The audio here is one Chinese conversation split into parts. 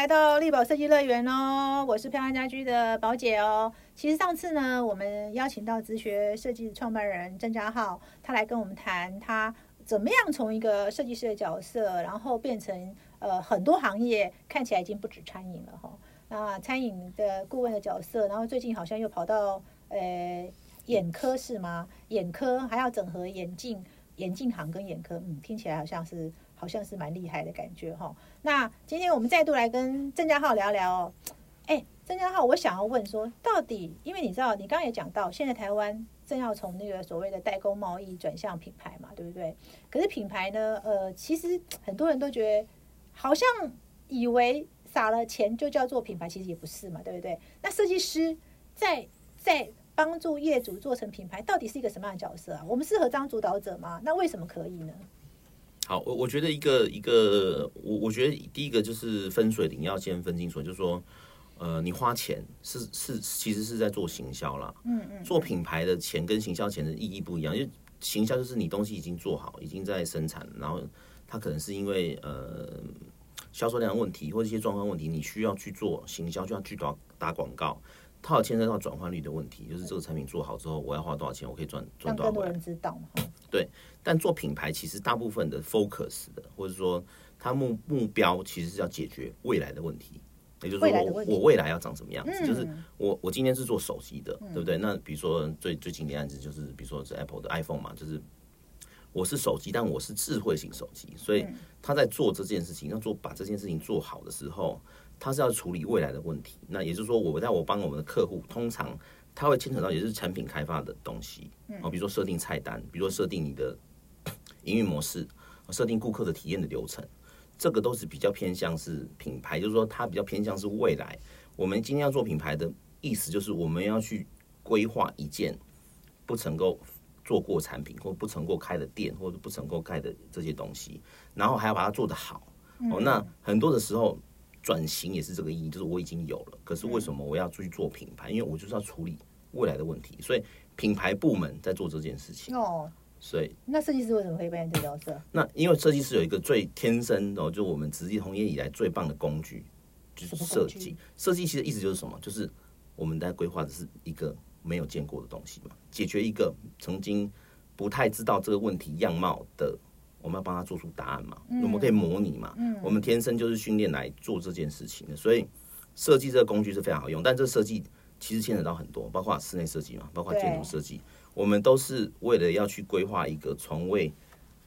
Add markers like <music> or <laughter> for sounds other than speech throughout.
来到力宝设计乐园哦，我是漂亮家居的宝姐哦。其实上次呢，我们邀请到直学设计创办人郑家浩，他来跟我们谈他怎么样从一个设计师的角色，然后变成呃很多行业看起来已经不止餐饮了哈。那餐饮的顾问的角色，然后最近好像又跑到呃眼科是吗？眼科还要整合眼镜。眼镜行跟眼科，嗯，听起来好像是好像是蛮厉害的感觉哈。那今天我们再度来跟郑家浩聊聊哦。<tsk> 哎，郑家浩，我想要问说，到底因为你知道，你刚刚也讲到，现在台湾正要从那个所谓的代工贸易转向品牌嘛，对不对？可是品牌呢，呃，其实很多人都觉得好像以为撒了钱就叫做品牌，其实也不是嘛，对不对？那设计师在在。帮助业主做成品牌，到底是一个什么样的角色啊？我们适合当主导者吗？那为什么可以呢？好，我我觉得一个一个，我我觉得第一个就是分水岭要先分清楚，就是说，呃，你花钱是是其实是在做行销啦。嗯嗯，做品牌的钱跟行销钱的意义不一样，因为行销就是你东西已经做好，已经在生产，然后它可能是因为呃销售量问题或者一些状况问题，你需要去做行销，就要去打打广告。它有牵涉到转换率的问题，就是这个产品做好之后，我要花多少钱，我可以赚赚多少。更多人知道嘛？对，但做品牌其实大部分的 focus 的，或者说它目目标其实是要解决未来的问题，也就是说我我未来要长什么样子？就是我我今天是做手机的，对不对？那比如说最最经典案子就是，比如说是 Apple 的 iPhone 嘛，就是我是手机，但我是智慧型手机，所以他在做这件事情，要做把这件事情做好的时候。他是要处理未来的问题，那也就是说，我在我帮我们的客户，通常他会牵扯到也是产品开发的东西，哦，比如说设定菜单，比如说设定你的 <coughs> 营运模式，设定顾客的体验的流程，这个都是比较偏向是品牌，就是说它比较偏向是未来。我们今天要做品牌的意思，就是我们要去规划一件不曾够做过产品，或不曾过开的店，或者不曾过开的这些东西，然后还要把它做得好。哦，那很多的时候。转型也是这个意义，就是我已经有了，可是为什么我要出去做品牌？因为我就是要处理未来的问题，所以品牌部门在做这件事情。哦，所以那设计师为什么可以扮演这个角色？那因为设计师有一个最天生的，就我们直接从业以来最棒的工具，就是设计。设计其实意思就是什么？就是我们在规划的是一个没有见过的东西嘛，解决一个曾经不太知道这个问题样貌的。我们要帮他做出答案嘛？我们可以模拟嘛？我们天生就是训练来做这件事情的，所以设计这个工具是非常好用。但这设计其实牵扯到很多，包括室内设计嘛，包括建筑设计。我们都是为了要去规划一个从未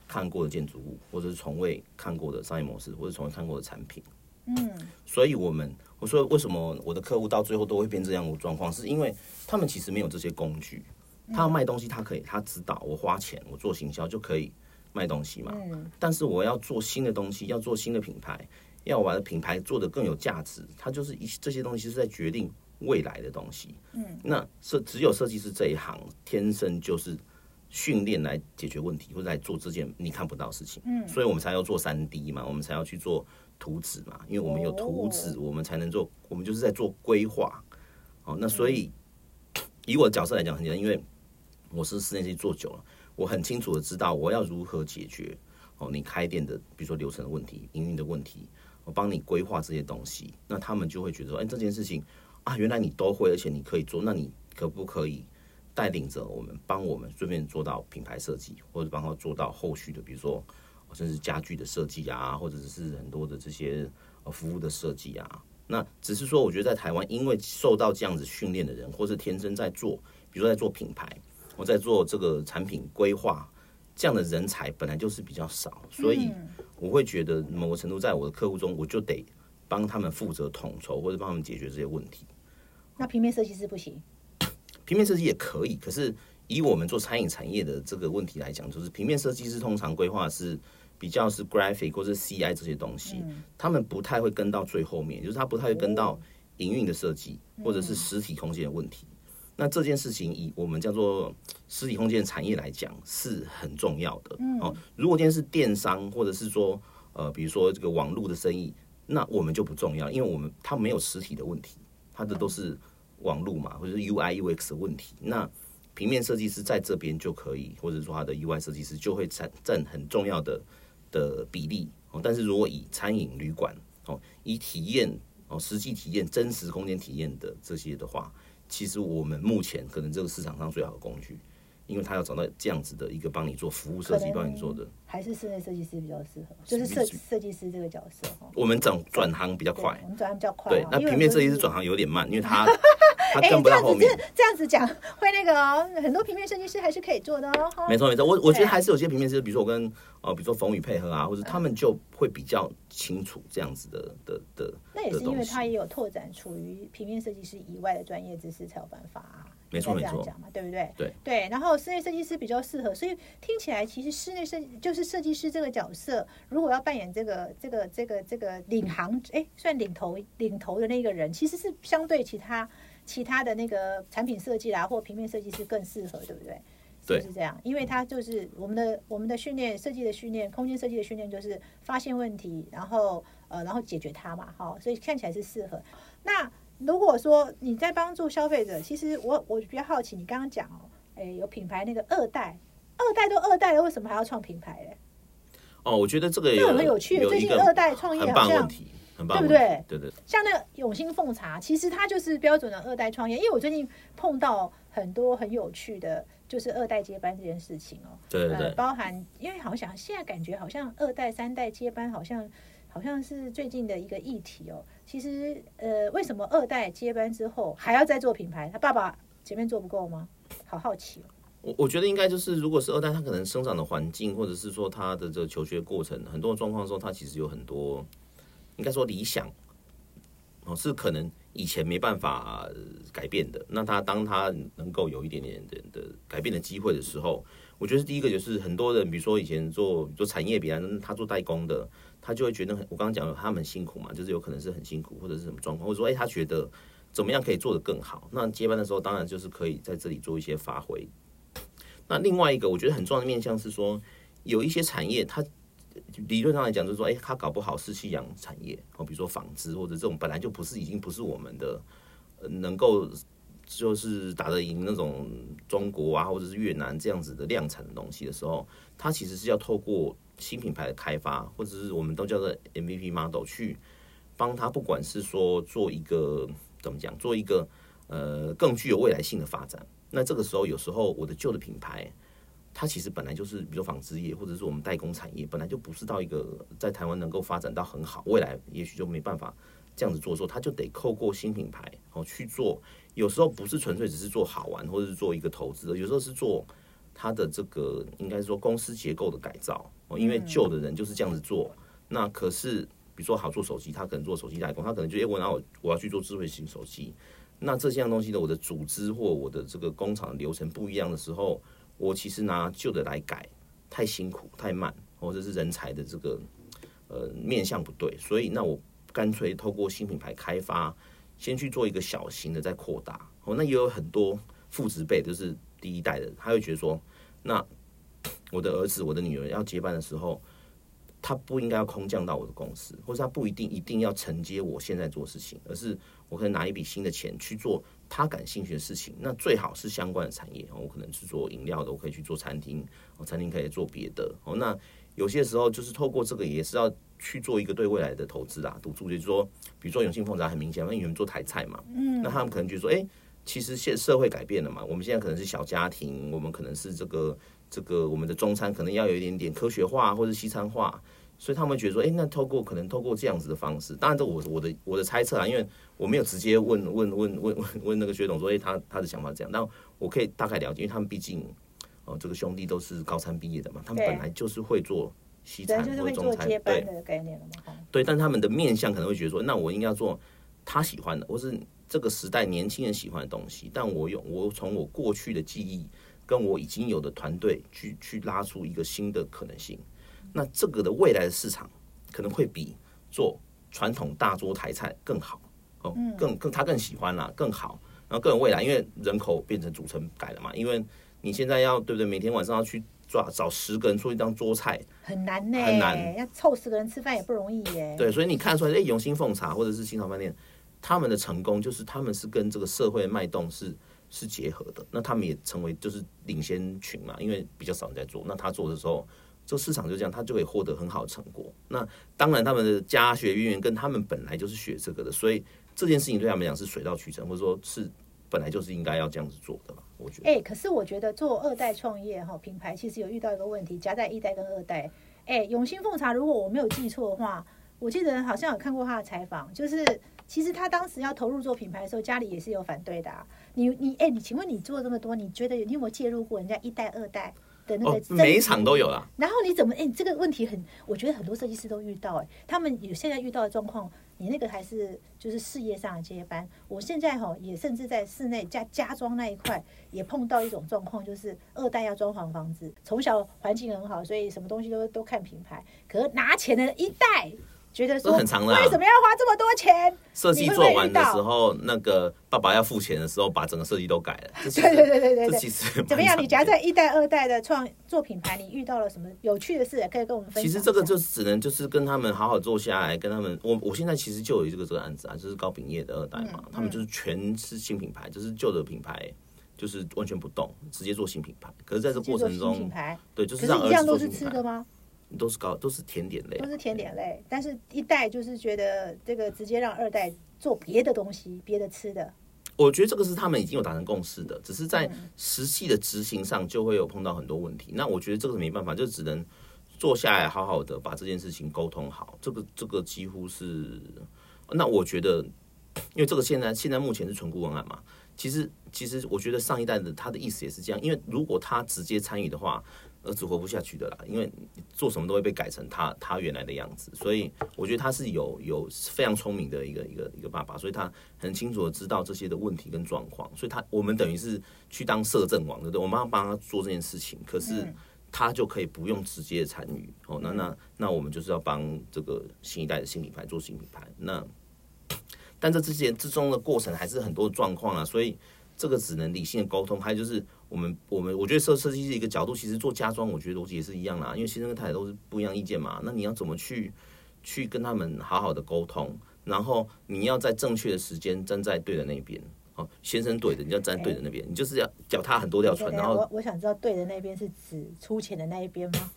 看过的建筑物，或者是从未看过的商业模式，或者从未看过的产品。嗯，所以我们我说为什么我的客户到最后都会变这样的状况，是因为他们其实没有这些工具。他要卖东西，他可以，他知道我花钱，我做行销就可以。卖东西嘛，但是我要做新的东西，要做新的品牌，要把品牌做得更有价值。它就是一这些东西是在决定未来的东西。嗯，那设只有设计师这一行天生就是训练来解决问题，或者来做这件你看不到事情。嗯，所以我们才要做三 D 嘛，我们才要去做图纸嘛，因为我们有图纸，我们才能做。我们就是在做规划。哦，那所以 <sniffs> 以我的角色来讲很简单，因为我是室内设计做久了。我很清楚的知道我要如何解决哦，你开店的比如说流程的问题、营运的问题，我帮你规划这些东西，那他们就会觉得说，哎，这件事情啊，原来你都会，而且你可以做，那你可不可以带领着我们，帮我们顺便做到品牌设计，或者帮他做到后续的，比如说甚至家具的设计啊，或者是很多的这些呃服务的设计啊。那只是说，我觉得在台湾，因为受到这样子训练的人，或是天生在做，比如说在做品牌。我在做这个产品规划，这样的人才本来就是比较少，所以我会觉得某个程度在我的客户中，我就得帮他们负责统筹或者帮他们解决这些问题。那平面设计师不行？平面设计也可以，可是以我们做餐饮产业的这个问题来讲，就是平面设计师通常规划是比较是 graphic 或是 CI 这些东西，他们不太会跟到最后面，就是他不太会跟到营运的设计或者是实体空间的问题。那这件事情以我们叫做实体空间产业来讲是很重要的。哦，如果今天是电商或者是说呃，比如说这个网络的生意，那我们就不重要，因为我们它没有实体的问题，它的都是网络嘛，或者是 UI UX 的问题。那平面设计师在这边就可以，或者说他的 UI 设计师就会占占很重要的的比例。哦，但是如果以餐饮旅馆哦，以体验哦，实际体验、真实空间体验的这些的话，其实我们目前可能这个市场上最好的工具。因为他要找到这样子的一个帮你做服务设计，帮你做的，还是室内设计师比较适合，就是设设计师这个角色哈。我们转转行比较快，我们转行比较快。对，那平面设计师转行有点慢，因为他他跟不到后面。这样子讲会那个哦，很多平面设计师还是可以做的哦。没错没错，我我觉得还是有些平面设计师，比如说我跟呃，比如说冯宇配合啊，或者他们就会比较清楚这样子的的的。那也是因为他也有拓展处于平面设计师以外的专业知识才有办法啊。没错没错，讲嘛，对不对？对对，然后室内设计师比较适合，所以听起来其实室内设就是设计师这个角色，如果要扮演这个这个这个这个领航，哎，算领头领头的那个人，其实是相对其他其他的那个产品设计啦，或平面设计师更适合，对不对？对，是这样，因为它就是我们的我们的训练设计的训练，空间设计的训练就是发现问题，然后呃，然后解决它嘛，哈，所以看起来是适合。那如果说你在帮助消费者，其实我我比较好奇，你刚刚讲哦，哎，有品牌那个二代，二代都二代了，为什么还要创品牌嘞？哦，我觉得这个有很有趣，最近二代创业好像对不对？对对。像那个永兴凤茶，其实它就是标准的二代创业，因为我最近碰到很多很有趣的，就是二代接班这件事情哦。对对对。包含，因为好像现在感觉好像二代、三代接班，好像好像是最近的一个议题哦。其实，呃，为什么二代接班之后还要再做品牌？他爸爸前面做不够吗？好好奇哦。我我觉得应该就是，如果是二代，他可能生长的环境，或者是说他的这个求学过程，很多状况的时候，他其实有很多，应该说理想哦，是可能以前没办法改变的。那他当他能够有一点点的的改变的机会的时候，我觉得第一个就是很多人，比如说以前做做产业，比方他做代工的。他就会觉得很，我刚刚讲他们辛苦嘛，就是有可能是很辛苦，或者是什么状况，或者说，哎，他觉得怎么样可以做得更好？那接班的时候，当然就是可以在这里做一些发挥。那另外一个我觉得很重要的面向是说，有一些产业，它理论上来讲就是说，哎，它搞不好是夕阳产业，哦，比如说纺织或者这种本来就不是已经不是我们的能够就是打得赢那种中国啊或者是越南这样子的量产的东西的时候，它其实是要透过。新品牌的开发，或者是我们都叫做 MVP model，去帮他，不管是说做一个怎么讲，做一个呃更具有未来性的发展。那这个时候，有时候我的旧的品牌，它其实本来就是，比如纺织业，或者是我们代工产业，本来就不是到一个在台湾能够发展到很好，未来也许就没办法这样子做，说它就得透过新品牌哦去做。有时候不是纯粹只是做好玩，或者是做一个投资，有时候是做它的这个应该说公司结构的改造哦。因为旧的人就是这样子做，那可是比如说好做手机，他可能做手机代工，他可能就哎我然后我要去做智慧型手机，那这项东西的我的组织或我的这个工厂流程不一样的时候，我其实拿旧的来改太辛苦太慢，或者是人才的这个呃面向不对，所以那我干脆透过新品牌开发，先去做一个小型的再扩大。哦，那也有很多父子辈就是第一代的，他会觉得说那。我的儿子、我的女儿要接班的时候，他不应该要空降到我的公司，或者他不一定一定要承接我现在做事情，而是我可以拿一笔新的钱去做他感兴趣的事情。那最好是相关的产业，我可能是做饮料的，我可以去做餐厅，我餐厅可以做别的。哦，那有些时候就是透过这个，也是要去做一个对未来的投资啊，赌注。就是说，比如说永庆凤茶很明显，因为你们做台菜嘛，嗯，那他们可能就说，哎，其实现社会改变了嘛，我们现在可能是小家庭，我们可能是这个。这个我们的中餐可能要有一点点科学化或者西餐化，所以他们觉得说，哎，那透过可能透过这样子的方式，当然这我我的我的猜测啊，因为我没有直接问问问问问问那个薛总说，哎，他他的想法这样，但我可以大概了解，因为他们毕竟哦，这个兄弟都是高三毕业的嘛，他们本来就是会做西餐或中餐，对。概念嘛，对，但他们的面相可能会觉得说，那我应该做他喜欢的，或是这个时代年轻人喜欢的东西，但我用我从我过去的记忆。跟我已经有的团队去去拉出一个新的可能性，那这个的未来的市场可能会比做传统大桌台菜更好哦，更更他更喜欢啦，更好，然后更有未来，因为人口变成组成改了嘛，因为你现在要对不对？每天晚上要去抓找十个人做一张桌菜，很难呢，很难，要凑十个人吃饭也不容易耶。对，所以你看出来，哎，永兴凤茶或者是新潮饭店，他们的成功就是他们是跟这个社会脉动是。是结合的，那他们也成为就是领先群嘛，因为比较少人在做。那他做的时候，这个市场就这样，他就可以获得很好的成果。那当然，他们的家学渊源跟他们本来就是学这个的，所以这件事情对他们讲是水到渠成，或者说是本来就是应该要这样子做的吧。我觉得，哎、可是我觉得做二代创业哈，品牌其实有遇到一个问题，夹在一代跟二代。哎、永兴凤茶，如果我没有记错的话，我记得好像有看过他的采访，就是其实他当时要投入做品牌的时候，家里也是有反对的、啊。你你哎、你请问你做这么多，你觉得你有没有介入过人家一代、二代的那哦个，哦每一场都有啦。然后你怎么？哎、这个问题很，我觉得很多设计师都遇到、哎，他们有现在遇到的状况，你那个还是就是事业上的接班。我现在哈也甚至在室内家家装那一块也碰到一种状况，就是二代要装潢房子，从小环境很好，所以什么东西都都看品牌，可是拿钱的一代觉得说很常的啊为什么要花这么多钱？设计做完的时候，那个爸爸要付钱的时候，把整个设计都改了。对对对对对这其实怎么样？你夹在一代、二代的创做品牌，你遇到了什么有趣的事？可以跟我们分享。其实这个就只能就是跟他们好好坐下来，跟他们，我我现在其实就有这个这个案子啊，就是高品业的二代嘛，嗯他们就是全是新品牌，就是旧的品牌就是完全不动，直接做新品牌。可是在这过程制作新品，牌，对，就是是让儿一样都是子做新品牌，吃的吗？都是高都是甜点类啊，都是甜点类，但是一代就是觉得这个直接让二代做别的东西，别的吃的。我觉得这个是他们已经有达成共识的，只是在嗯实际的执行上就会有碰到很多问题。那我觉得这个是没办法，就只能坐下来好好的把这件事情沟通好。这个这个几乎是，那我觉得，因为这个现在现在目前是纯顾问案嘛，其实其实我觉得上一代的他的意思也是这样，因为如果他直接参与的话。儿子活不下去的啦，因为做什么都会被改成他他原来的样子，所以我觉得他是有有非常聪明的一个一个一个爸爸，所以他很清楚的知道这些的问题跟状况，所以他我们等于是去当摄政王，对不对？我们要帮他做这件事情，可是他就可以不用直接参与。哦。那那那我们就是要帮这个新一代的新品牌做新品牌，那但这之前之中的过程还是很多状况啊，所以这个只能理性的沟通。还有就是我们我们我觉得设设计是一个角度，其实做家装，我觉得逻辑也是一样啦，因为先生跟太太都是不一样意见嘛，那你要怎么去去跟他们好好的沟通，然后你要在正确的时间站在对的那边。哦，先生对的，你要站在对的那边，你就是要脚踏很多条船，然后我我想知道对的那边是指出钱的那一边吗？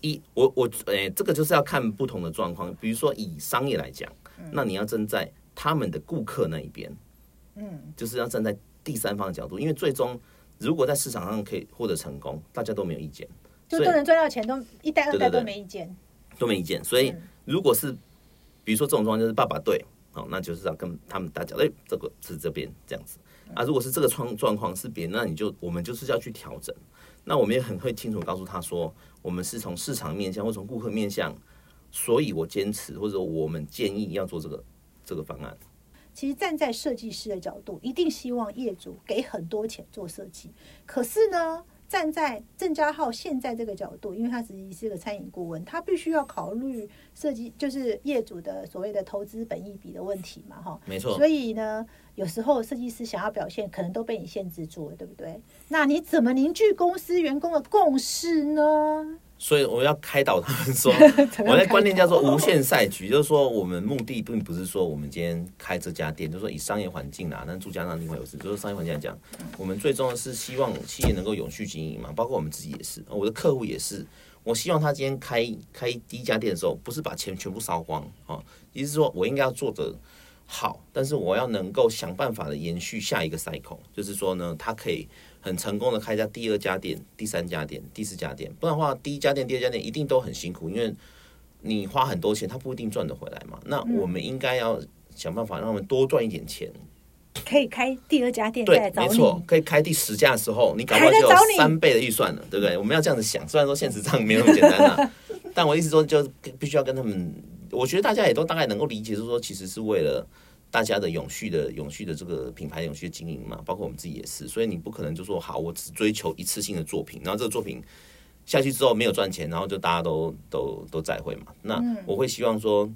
一我我诶、这个就是要看不同的状况。比如说以商业来讲，那你要站在他们的顾客那一边，嗯，就是要站在第三方的角度，因为最终如果在市场上可以获得成功，大家都没有意见，就都能赚到钱，都一代二代都没意见。都没意见。所以嗯如果是比如说这种状况，就是爸爸对，哦，那就是要跟他们大家，哎、这个是这边这样子啊。如果是这个状状况是别人，那你就我们就是要去调整。那我们也很会清楚告诉他说，我们是从市场面向或从顾客面向，所以我坚持或者我们建议要做这个这个方案。其实站在设计师的角度，一定希望业主给很多钱做设计。可是呢，站在郑家浩现在这个角度，因为他自己是个餐饮顾问，他必须要考虑设计，就是业主的所谓的投资本益比的问题嘛，哈。没错所，以呢，有时候设计师想要表现，可能都被你限制住了，对不对？那你怎么凝聚公司员工的共识呢？所以我要开导他们说，<laughs> 我的观念叫做无限赛局，就是说我们目的并不是说我们今天开这家店，就是说以商业环境啊，那住家那另外有事，就是商业环境来讲，我们最重要是希望企业能够永续经营嘛，包括我们自己也是，我的客户也是。我希望他今天开开第一家店的时候，不是把钱全部烧光啊，意思是说我应该要做的好，但是我要能够想办法的延续下一个 cycle，就是说呢，他可以很成功的开家第二家店、第三家店、第四家店，不然的话，第一家店、第二家店一定都很辛苦，因为你花很多钱，他不一定赚得回来嘛。那我们应该要想办法让他们多赚一点钱，可以开第二家店对，找你。没错，可以开第十家的时候，你搞不好就有三倍的预算了，对不对？我们要这样子想，虽然说现实上没有那么简单啊，<laughs> 但我意思说，就必须要跟他们，我觉得大家也都大概能够理解，就是说，其实是为了大家的永续的、永续的这个品牌永续的经营嘛，包括我们自己也是，所以你不可能就说好，我只追求一次性的作品，然后这个作品下去之后没有赚钱，然后就大家都都都再会嘛。那我会希望说，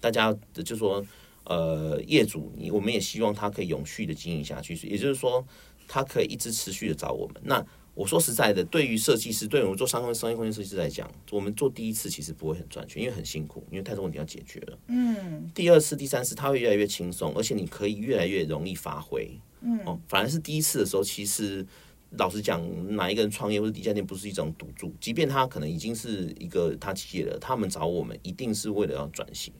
大家就说。呃，业主，你我们也希望他可以永续的经营下去，也就是说，他可以一直持续的找我们。那我说实在的，对于设计师，对于我们做商业商业空间设计师来讲，我们做第一次其实不会很赚钱，因为很辛苦，因为太多问题要解决了。嗯，第二次、第三次，它会越来越轻松，而且你可以越来越容易发挥。嗯，哦，反而是第一次的时候，其实老实讲，哪一个人创业或者底下店不是一种赌注？即便他可能已经是一个他企业了，他们找我们一定是为了要转型，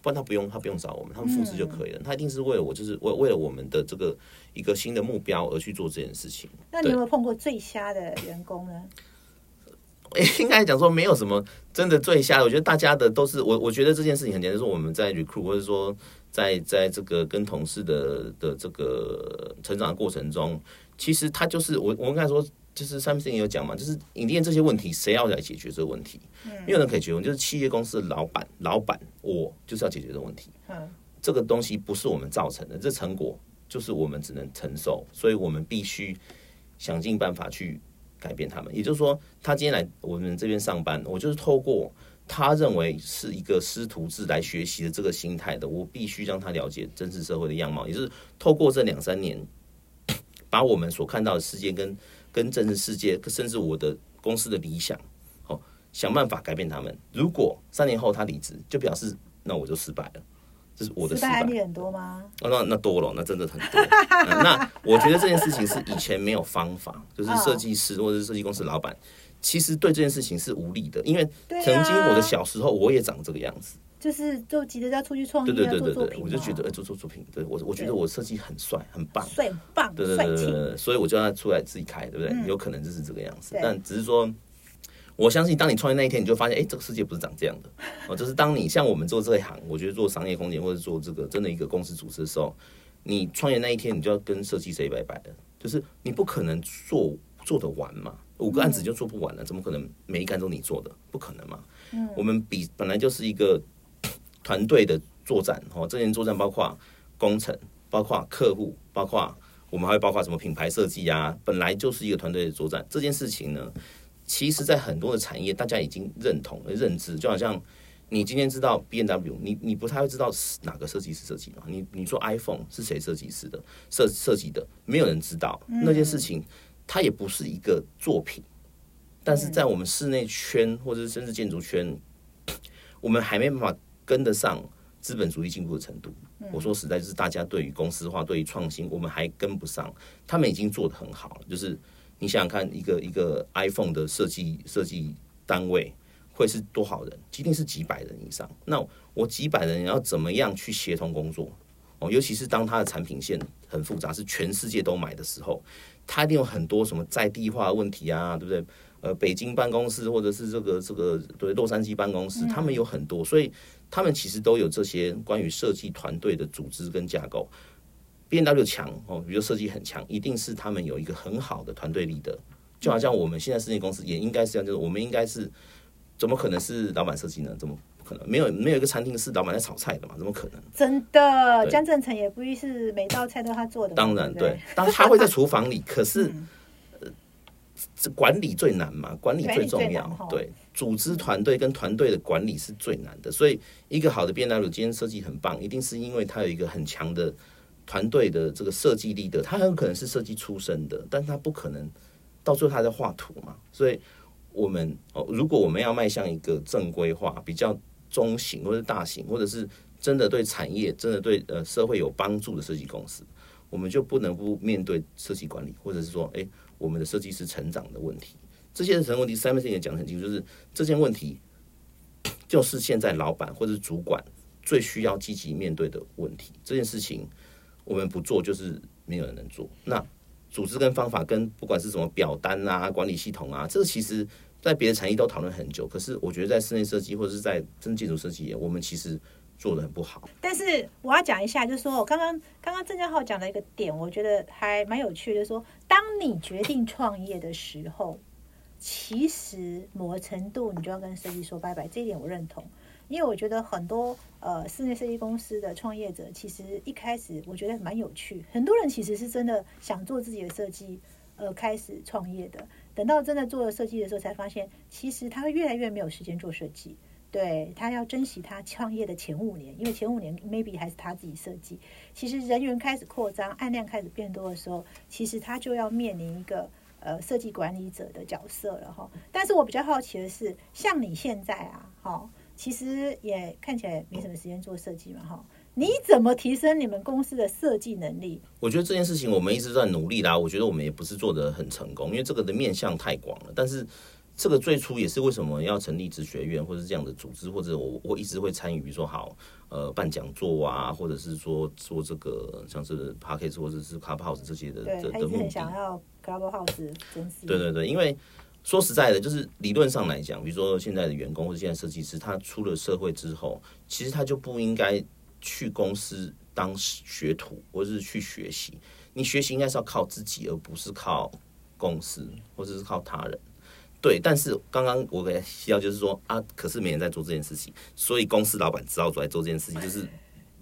不然他不用他不用找我们，他们复制就可以了。他一定是为了我，就是为为了我们的这个一个新的目标而去做这件事情。那你有没有碰过最瞎的员工呢？<laughs> 应该讲说没有什么真的最瞎的，我觉得大家的都是我，我觉得这件事情很简单，就是我们在 recruit 或者说在在这个跟同事的的这个成长的过程中，其实他就是我我们刚才说，就是 something 有讲嘛，就是影店这些问题，谁要来解决这个问题？没有人可以解决，就是企业公司的老板，老板我就是要解决这个问题。嗯，这个东西不是我们造成的，这成果就是我们只能承受，所以我们必须想尽办法去。改变他们，也就是说，他今天来我们这边上班，我就是透过他认为是一个师徒制来学习的这个心态的，我必须让他了解真实社会的样貌，也就是透过这两三年，<coughs> 把我们所看到的世界跟跟真实世界，甚至我的公司的理想，哦，想办法改变他们。如果三年后他离职，就表示那我就失败了。这是我的失败案例很多吗？哦，那那多了，那真的很多。那我觉得这件事情是以前没有方法，就是设计师或者是设计公司老板，其实对这件事情是无力的，因为曾经我的小时候我也长这个样子，就是就急着要出去创业，对对对对对，我就觉得哎做做作品，对我我觉得我设计很帅很棒，帅棒，对对对对对，所以我就要出来自己开，对不对？有可能就是这个样子，但只是说。我相信，当你创业那一天，你就发现，哎，这个世界不是长这样的哦。就是当你像我们做这一行，我觉得做商业空间或者做这个真的一个公司组织的时候，你创业那一天，你就要跟设计 say 拜拜了。就是你不可能做做得完嘛，五个案子就做不完了，怎么可能每一个都你做的？不可能嘛。嗯，我们比本来就是一个团队的作战哦。这些作战包括工程，包括客户，包括我们还会包括什么品牌设计啊，本来就是一个团队的作战。这件事情呢？其实，在很多的产业，大家已经认同、认知，就好像你今天知道 B N W，你你不太会知道哪个设计师设计的。你你说 iPhone 是谁设计师的设设计的，没有人知道那件事情，它也不是一个作品。但是在我们室内圈或者是甚至建筑圈，我们还没办法跟得上资本主义进步的程度。我说实在，就是大家对于公司化、对于创新，我们还跟不上。他们已经做得很好了，就是。你想想看，一个一个 iPhone 的设计设计单位会是多少人？一定是几百人以上。那我几百人要怎么样去协同工作？哦，尤其是当它的产品线很复杂，是全世界都买的时候，它一定有很多什么在地化问题啊，对不对？呃，北京办公室或者是这个这个对洛杉矶办公室，他们有很多，所以他们其实都有这些关于设计团队的组织跟架构。B N W 强哦，比如设计很强，一定是他们有一个很好的团队力的，就好像我们现在设计公司也应该是这样，就是我们应该是怎么可能是老板设计呢？怎么不可能？没有没有一个餐厅是老板在炒菜的嘛？怎么可能？真的，江正成也不一定是每道菜都他做的。当然对，当他会在厨房里，可是 <laughs> 管理最难嘛，管理最重要。对，组织团队跟团队的管理是最难的，所以一个好的 B N W 今天设计很棒，一定是因为他有一个很强的。团队的这个设计力的，他很可能是设计出身的，但他不可能到最后他在画图嘛。所以，我们哦，如果我们要迈向一个正规化、比较中型或者大型，或者是真的对产业、真的对呃社会有帮助的设计公司，我们就不能不面对设计管理，或者是说，哎，我们的设计师成长的问题。这些成问题，三位先也讲很清楚，就是这件问题，就是现在老板或者主管最需要积极面对的问题。这件事情。我们不做，就是没有人能做。那组织跟方法，跟不管是什么表单啊、管理系统啊，这个其实在别的产业都讨论很久。可是我觉得在室内设计或者是在真建筑设计，我们其实做的很不好。但是我要讲一下，就是说我刚刚刚刚郑家浩讲的一个点，我觉得还蛮有趣的。就是说当你决定创业的时候，其实某个程度你就要跟设计说拜拜，这一点我认同。因为我觉得很多呃室内设计公司的创业者，其实一开始我觉得蛮有趣。很多人其实是真的想做自己的设计，呃，开始创业的。等到真的做了设计的时候，才发现其实他会越来越没有时间做设计。对他要珍惜他创业的前五年，因为前五年 maybe 还是他自己设计。其实人员开始扩张，案量开始变多的时候，其实他就要面临一个呃设计管理者的角色了哈。但是我比较好奇的是，像你现在啊，哈。其实也看起来没什么时间做设计嘛，哈。你怎么提升你们公司的设计能力？我觉得这件事情我们一直在努力啦。我觉得我们也不是做的很成功，因为这个的面向太广了。但是这个最初也是为什么要成立职学院，或者是这样的组织，或者我我一直会参与，比如说好呃办讲座啊，或者是说做这个像是 p a c k a g e 或者是 Clubhouse 这些的对，的的目的。想要 Clubhouse <laughs> 真是。对对对，因为说实在的，就是理论上来讲，比如说现在的员工或者现在设计师，他出了社会之后，其实他就不应该去公司当学徒，或者是去学习。你学习应该是要靠自己，而不是靠公司或者是靠他人。对，但是刚刚我给提到就是说啊，可是没人在做这件事情，所以公司老板只好出来做这件事情，就是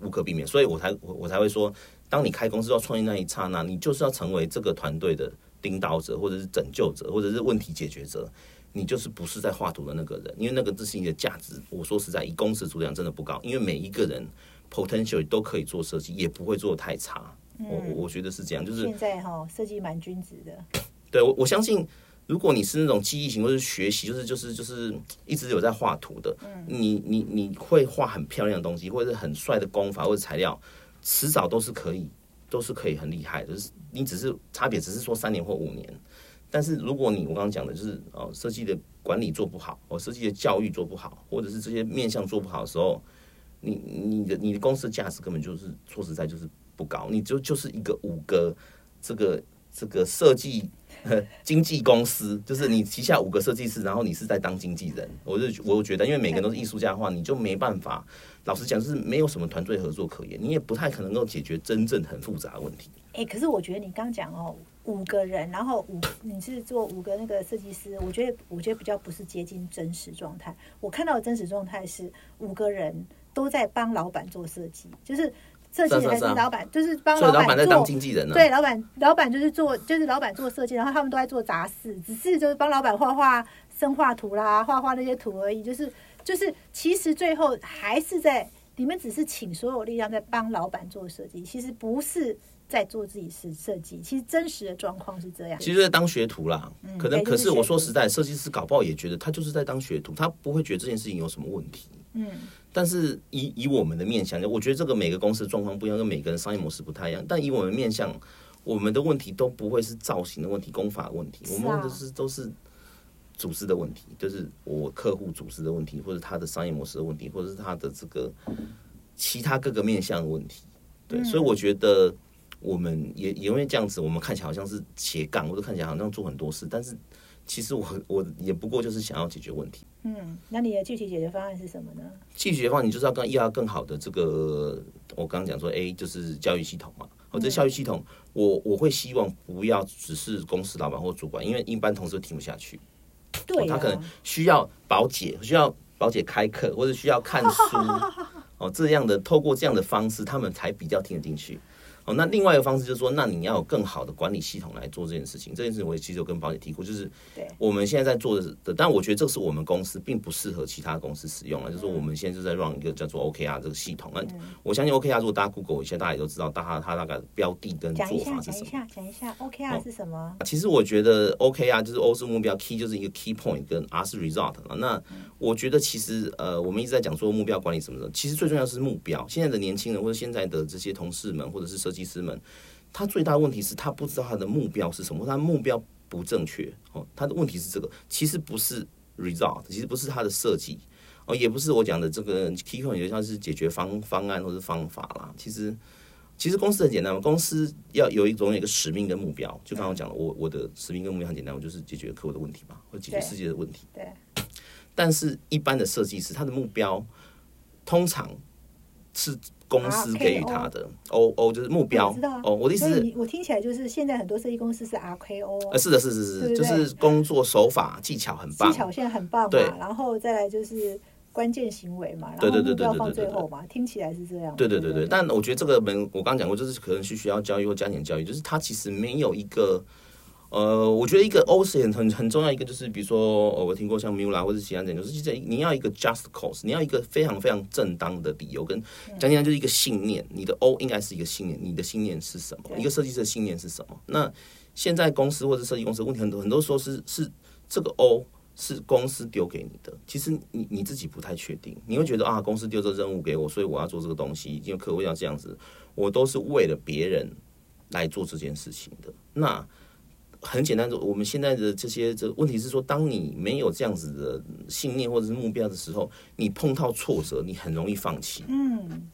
无可避免。所以我才我我才会说，当你开公司要创业那一刹那，你就是要成为这个团队的领导者，或者是拯救者，或者是问题解决者。你就是不是在画图的那个人，因为那个这是你的价值。我说实在，以公司数量真的不高，因为每一个人 potential 都可以做设计，也不会做的太差。我我我觉得是这样，就是现在哈设计蛮均值的，对我我相信，如果你是那种记忆型或是学习，就是就是就是一直有在画图的，你你你会画很漂亮的东西，或者是很帅的功法或者材料，迟早都是可以，都是可以很厉害的。就是你只是差别，只是说三年或五年。但是如果你我刚刚讲的就是哦，设计的管理做不好，哦，设计的教育做不好，或者是这些面向做不好的时候，你你的你的公司的价值根本就是说实在就是不高，你就就是一个五个这个这个设计经纪公司，就是你旗下五个设计师，然后你是在当经纪人，我就我觉得，因为每个人都是艺术家的话，你就没办法，老实讲，就是没有什么团队合作可言，你也不太可能够解决真正很复杂的问题。哎、可是我觉得你刚讲哦，五个人，然后五你是做五个那个设计师，我觉得我觉得比较不是接近真实状态。我看到的真实状态是五个人都在帮老板做设计，就是设计还是老板，就是帮老板在做当经纪人呢、对，老板，老板就是做，就是老板做设计，然后他们都在做杂事，只是就是帮老板画画生画图啦，画画那些图而已。就是就是，其实最后还是在你们只是请所有力量在帮老板做设计，其实不是在做自己是设计。其实真实的状况是这样。其实在当学徒啦，可能可是我说实在，设计师搞不好也觉得他就是在当学徒，他不会觉得这件事情有什么问题。嗯，但是以以我们的面向，我觉得这个每个公司的状况不一样，跟每个人商业模式不太一样。但以我们面向，我们的问题都不会是造型的问题、功法的问题，我们都是都是组织的问题，就是我客户组织的问题，或者他的商业模式的问题，或者是他的这个其他各个面向的问题。对，所以我觉得我们也也因为这样子，我们看起来好像是斜杠，或者看起来好像做很多事，但是其实我我也不过就是想要解决问题。嗯，那你的具体解决方案是什么呢？具体的话，你就是要更要更好的这个，我刚刚讲说，A 就是教育系统嘛。哦，这教育系统，我我会希望不要只是公司老板或主管，因为一般同事都听不下去。对、啊哦他可能需要保解，需要保解开课，或者需要看书，<laughs> 哦，这样的透过这样的方式，他们才比较听得进去。哦，那另外一个方式就是说，那你要有更好的管理系统来做这件事情。这件事情我也其实有跟宝姐提过，就是我们现在在做的，但我觉得这是我们公司并不适合其他公司使用了。就是说我们现在就在 run 一个叫做 OKR 这个系统。那我相信 OKR 如果大家 Google 一下，大家也都知道，大家它大概标的跟做法是什么。讲一下，讲一下，OKR 是什么？其实我觉得 OKR，就是 O 是目标，Key 就是一个 Key Point，跟 R 是 Result 嘛。那我觉得其实呃，我们一直在讲说目标管理什么的，其实最重要是目标。现在的年轻人或者现在的这些同事们或者是设计师们，他最大的问题是他不知道他的目标是什么，他的目标不正确哦。他的问题是这个，其实不是 Result，其实不是他的设计哦，也不是我讲的这个 Key Point，就像是解决方方案或是方法啦。其实。其实公司很简单嘛，公司要有一种有一个使命跟目标。就刚刚讲的，我我的使命跟目标很简单，我就是解决客户的问题嘛，或解决世界的问题。对，但是，一般的设计师，他的目标通常是公司给予他的。O O 就是目标我知道啊。哦，我的意思我听起来就是现在很多设计公司是 RKO，呃，是的，是是是，就是工作手法技巧很棒技。巧现在很棒嘛，对然后再来就是关键行为嘛，然对对对后目标放最后嘛，听起来是这样。对对对对，但我觉得这个门我刚刚讲过，就是可能是学校教育或家庭教育，就是他其实没有一个。呃，我觉得一个 O 是很很很重要一个，就是比如说，呃，我听过像 Mula 或者其他人，就是其实你要一个 just cause，你要一个非常非常正当的理由，跟讲简单就是一个信念。你的 O 应该是一个信念，你的信念是什么？一个设计师的信念是什么？那现在公司或者设计公司的问题很多，很多说是是这个 O 是公司丢给你的，其实你你自己不太确定，你会觉得啊，公司丢这任务给我，所以我要做这个东西，因为客户要这样子，我都是为了别人来做这件事情的。那很简单，我们现在的这些这问题是说，当你没有这样子的信念或者是目标的时候，你碰到挫折，你很容易放弃。嗯，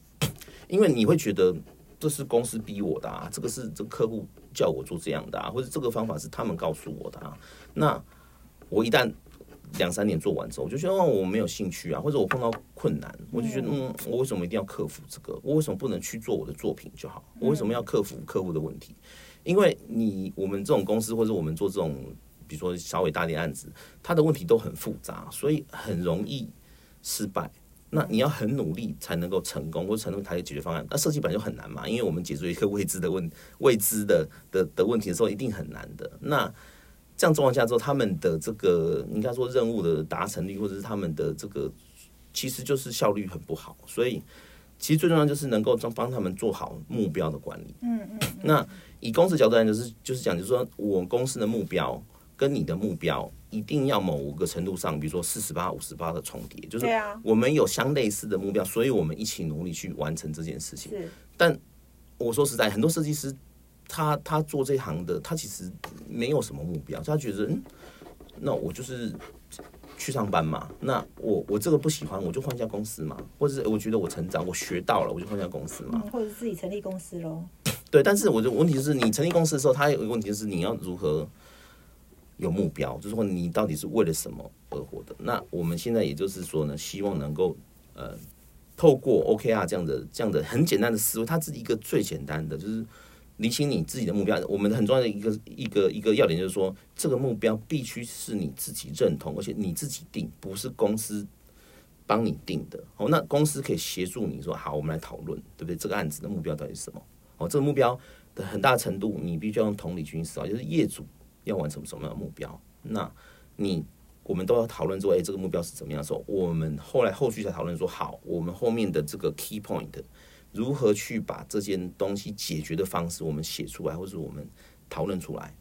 因为你会觉得这是公司逼我的啊，这个是这个客户叫我做这样的啊，或者这个方法是他们告诉我的啊。那我一旦两三年做完之后，我就觉得哦，我没有兴趣啊，或者我碰到困难，我就觉得嗯，我为什么一定要克服这个？我为什么不能去做我的作品就好？我为什么要克服客户的问题？因为你我们这种公司或者我们做这种，比如说小伟大的案子，它的问题都很复杂，所以很容易失败。那你要很努力才能够成功，或者成功才有解决方案。那设计本来就很难嘛，因为我们解决一个未知的问未知的的的问题的时候，一定很难的。那这样状况下之后，他们的这个应该说任务的达成率，或者是他们的这个，其实就是效率很不好。所以，其实最重要就是能够帮帮他们做好目标的管理。嗯嗯，那以公司角度来讲，就是就是讲，就是说我公司的目标跟你的目标一定要某个程度上，比如说四十八、五十八的重叠，就是我们有相类似的目标，所以我们一起努力去完成这件事情。但，我说实在，很多设计师他他做这行的，他其实没有什么目标，他觉得嗯，那我就是去上班嘛，那我我这个不喜欢，我就换一家公司嘛，或者是我觉得我成长，我学到了，我就换一家公司嘛。嗯，或者是自己成立公司喽。对，但是我的问题就是，你成立公司的时候，它有一个问题就是你要如何有目标，就是说你到底是为了什么而活的。那我们现在也就是说呢，希望能够呃，透过 OKR 这样的这样的很简单的思维，它是一个最简单的，就是理清你自己的目标。我们很重要的一个一个一个要点就是说，这个目标必须是你自己认同，而且你自己定，不是公司。帮你定的哦，那公司可以协助你说好，我们来讨论，对不对？这个案子的目标到底是什么？哦，这个目标的很大程度，你必须要用同理心思考，就是业主要完成什么样的目标，那你我们都要讨论说，哎，这个目标是怎么样的时候，我们后来后续才讨论说，好，我们后面的这个 key point 如何去把这件东西解决的方式，我们写出来，或者我们讨论出来。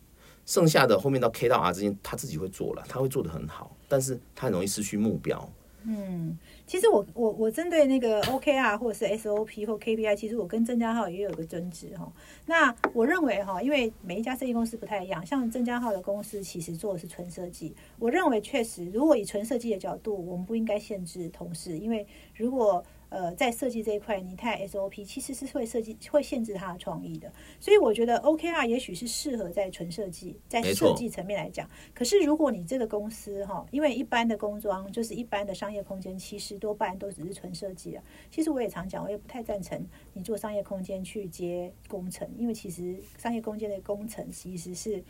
剩下的后面到 K 到 R 之间，他自己会做了，他会做的很好，但是他很容易失去目标。嗯，其实我我我针对那个 OKR 或者是 SOP 或 KPI，其实我跟郑家浩也有个争执哈。那我认为哈，因为每一家设计公司不太一样，像郑家浩的公司其实做的是纯设计。我认为确实，如果以纯设计的角度，我们不应该限制同事，因为如果呃，在设计这一块，你太 SOP 其实是会设计会限制他的创意的，所以我觉得 OKR 也许是适合在纯设计，在设计层面来讲。可是如果你这个公司哈，因为一般的工装就是一般的商业空间，其实多半都只是纯设计啊。其实我也常讲，我也不太赞成你做商业空间去接工程，因为其实商业空间的工程其实是。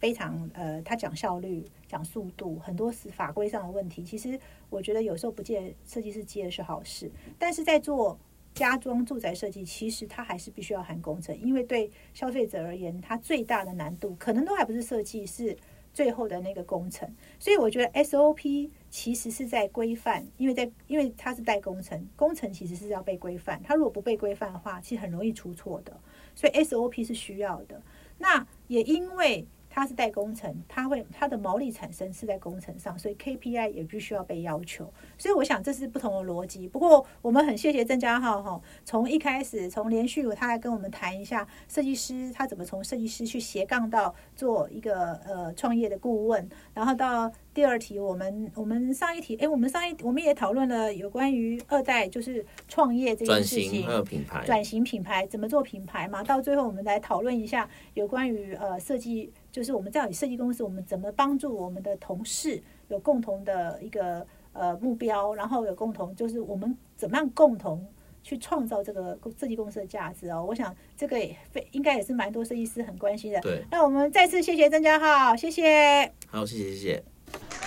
非常呃，他讲效率、讲速度，很多是法规上的问题。其实我觉得有时候不借设计师接的是好事，但是在做家装住宅设计，其实它还是必须要含工程，因为对消费者而言，它最大的难度可能都还不是设计，是最后的那个工程。所以我觉得 SOP 其实是在规范，因为在因为它是带工程，工程其实是要被规范。它如果不被规范的话，其实很容易出错的。所以 SOP 是需要的。那也因为它是代工程，它会它的毛利产生是在工程上，所以 KPI 也必须要被要求。所以我想这是不同的逻辑。不过我们很谢谢郑家浩哈，从一开始从连续他来跟我们谈一下设计师他怎么从设计师去斜杠到做一个呃创业的顾问，然后到第二题我们我们上一题哎我们上一我们也讨论了有关于二代就是创业这件事情，还有品牌转型品牌怎么做品牌嘛？到最后我们来讨论一下有关于呃设计。就是我们在设计公司，我们怎么帮助我们的同事有共同的一个呃目标，然后有共同，就是我们怎么样共同去创造这个设计公司的价值哦。我想这个也非应该也是蛮多设计师很关心的。对，那我们再次谢谢曾家浩，谢谢。好，谢谢谢谢。